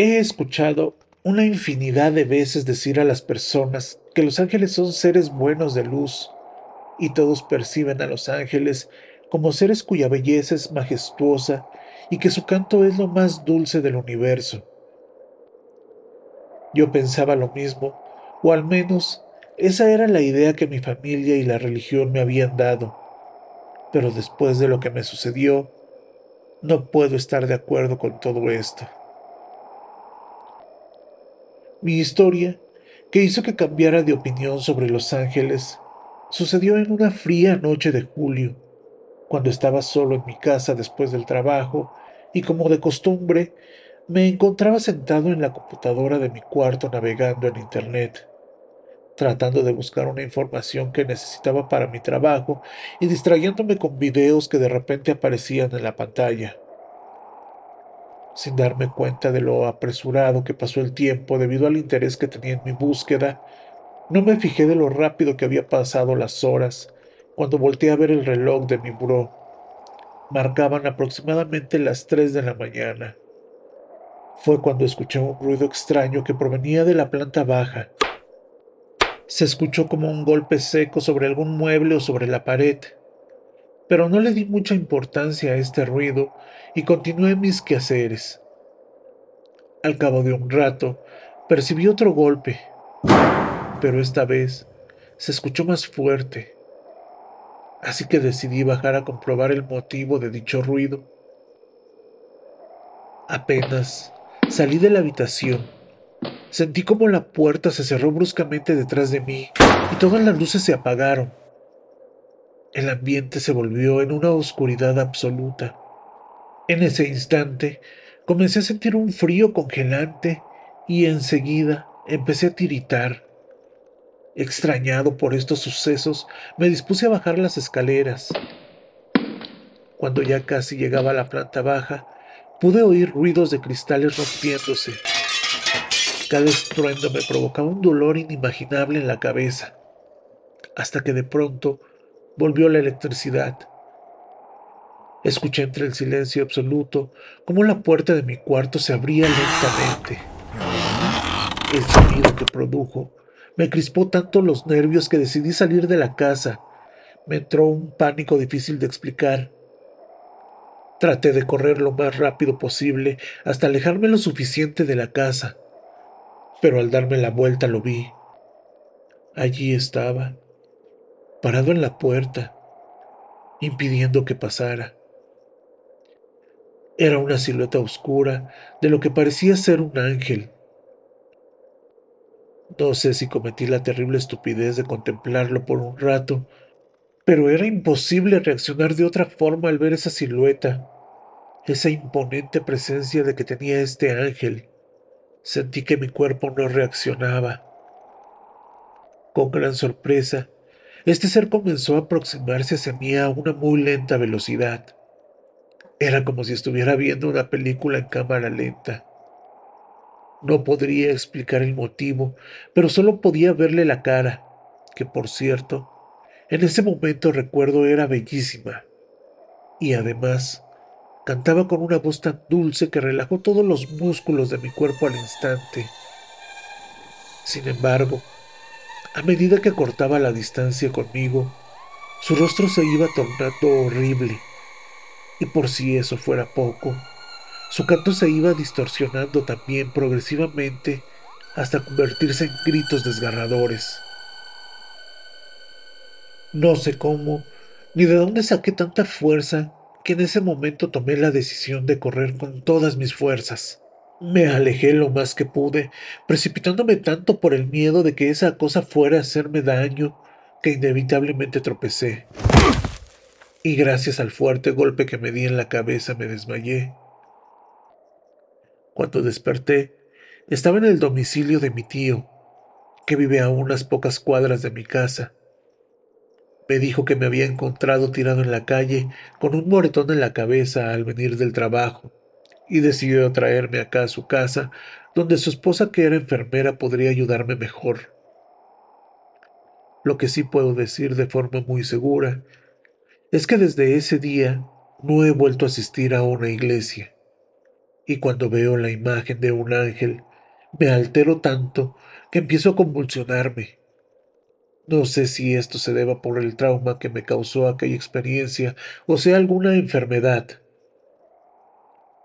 He escuchado una infinidad de veces decir a las personas que los ángeles son seres buenos de luz, y todos perciben a los ángeles como seres cuya belleza es majestuosa y que su canto es lo más dulce del universo. Yo pensaba lo mismo, o al menos esa era la idea que mi familia y la religión me habían dado. Pero después de lo que me sucedió, no puedo estar de acuerdo con todo esto. Mi historia, que hizo que cambiara de opinión sobre Los Ángeles, sucedió en una fría noche de julio, cuando estaba solo en mi casa después del trabajo y como de costumbre, me encontraba sentado en la computadora de mi cuarto navegando en Internet, tratando de buscar una información que necesitaba para mi trabajo y distrayéndome con videos que de repente aparecían en la pantalla sin darme cuenta de lo apresurado que pasó el tiempo debido al interés que tenía en mi búsqueda, no me fijé de lo rápido que había pasado las horas cuando volteé a ver el reloj de mi buró. Marcaban aproximadamente las tres de la mañana. Fue cuando escuché un ruido extraño que provenía de la planta baja. Se escuchó como un golpe seco sobre algún mueble o sobre la pared pero no le di mucha importancia a este ruido y continué mis quehaceres. Al cabo de un rato, percibí otro golpe, pero esta vez se escuchó más fuerte, así que decidí bajar a comprobar el motivo de dicho ruido. Apenas salí de la habitación, sentí como la puerta se cerró bruscamente detrás de mí y todas las luces se apagaron. El ambiente se volvió en una oscuridad absoluta. En ese instante comencé a sentir un frío congelante y enseguida empecé a tiritar. Extrañado por estos sucesos, me dispuse a bajar las escaleras. Cuando ya casi llegaba a la planta baja, pude oír ruidos de cristales rompiéndose. Cada estruendo me provocaba un dolor inimaginable en la cabeza, hasta que de pronto volvió la electricidad. Escuché entre el silencio absoluto cómo la puerta de mi cuarto se abría lentamente. El sonido que produjo me crispó tanto los nervios que decidí salir de la casa. Me entró un pánico difícil de explicar. Traté de correr lo más rápido posible hasta alejarme lo suficiente de la casa, pero al darme la vuelta lo vi. Allí estaba, parado en la puerta, impidiendo que pasara. Era una silueta oscura de lo que parecía ser un ángel. No sé si cometí la terrible estupidez de contemplarlo por un rato, pero era imposible reaccionar de otra forma al ver esa silueta, esa imponente presencia de que tenía este ángel. Sentí que mi cuerpo no reaccionaba. Con gran sorpresa, este ser comenzó a aproximarse hacia mí a una muy lenta velocidad. Era como si estuviera viendo una película en cámara lenta. No podría explicar el motivo, pero solo podía verle la cara, que por cierto, en ese momento recuerdo era bellísima. Y además, cantaba con una voz tan dulce que relajó todos los músculos de mi cuerpo al instante. Sin embargo, a medida que cortaba la distancia conmigo, su rostro se iba tornando horrible. Y por si eso fuera poco, su canto se iba distorsionando también progresivamente hasta convertirse en gritos desgarradores. No sé cómo, ni de dónde saqué tanta fuerza que en ese momento tomé la decisión de correr con todas mis fuerzas. Me alejé lo más que pude, precipitándome tanto por el miedo de que esa cosa fuera a hacerme daño, que inevitablemente tropecé. Y gracias al fuerte golpe que me di en la cabeza me desmayé. Cuando desperté, estaba en el domicilio de mi tío, que vive a unas pocas cuadras de mi casa. Me dijo que me había encontrado tirado en la calle con un moretón en la cabeza al venir del trabajo y decidió traerme acá a su casa, donde su esposa, que era enfermera, podría ayudarme mejor. Lo que sí puedo decir de forma muy segura es que desde ese día no he vuelto a asistir a una iglesia, y cuando veo la imagen de un ángel, me altero tanto que empiezo a convulsionarme. No sé si esto se deba por el trauma que me causó aquella experiencia o sea alguna enfermedad.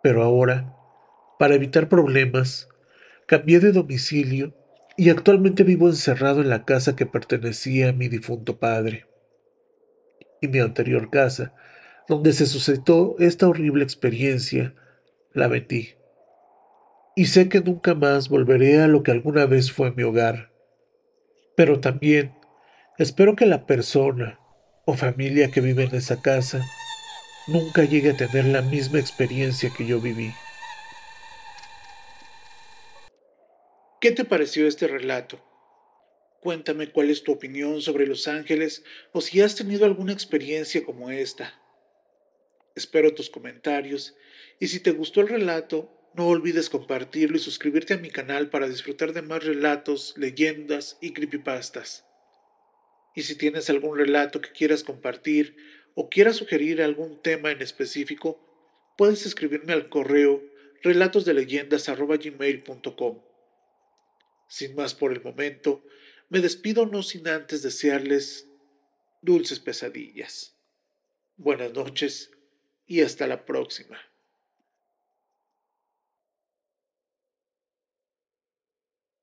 Pero ahora, para evitar problemas, cambié de domicilio y actualmente vivo encerrado en la casa que pertenecía a mi difunto padre. Y mi anterior casa, donde se sucedió esta horrible experiencia, la vendí. Y sé que nunca más volveré a lo que alguna vez fue mi hogar. Pero también Espero que la persona o familia que vive en esa casa nunca llegue a tener la misma experiencia que yo viví. ¿Qué te pareció este relato? Cuéntame cuál es tu opinión sobre Los Ángeles o si has tenido alguna experiencia como esta. Espero tus comentarios y si te gustó el relato, no olvides compartirlo y suscribirte a mi canal para disfrutar de más relatos, leyendas y creepypastas. Y si tienes algún relato que quieras compartir o quieras sugerir algún tema en específico, puedes escribirme al correo relatosdeleyendas.gmail.com. Sin más por el momento, me despido no sin antes desearles dulces pesadillas. Buenas noches y hasta la próxima.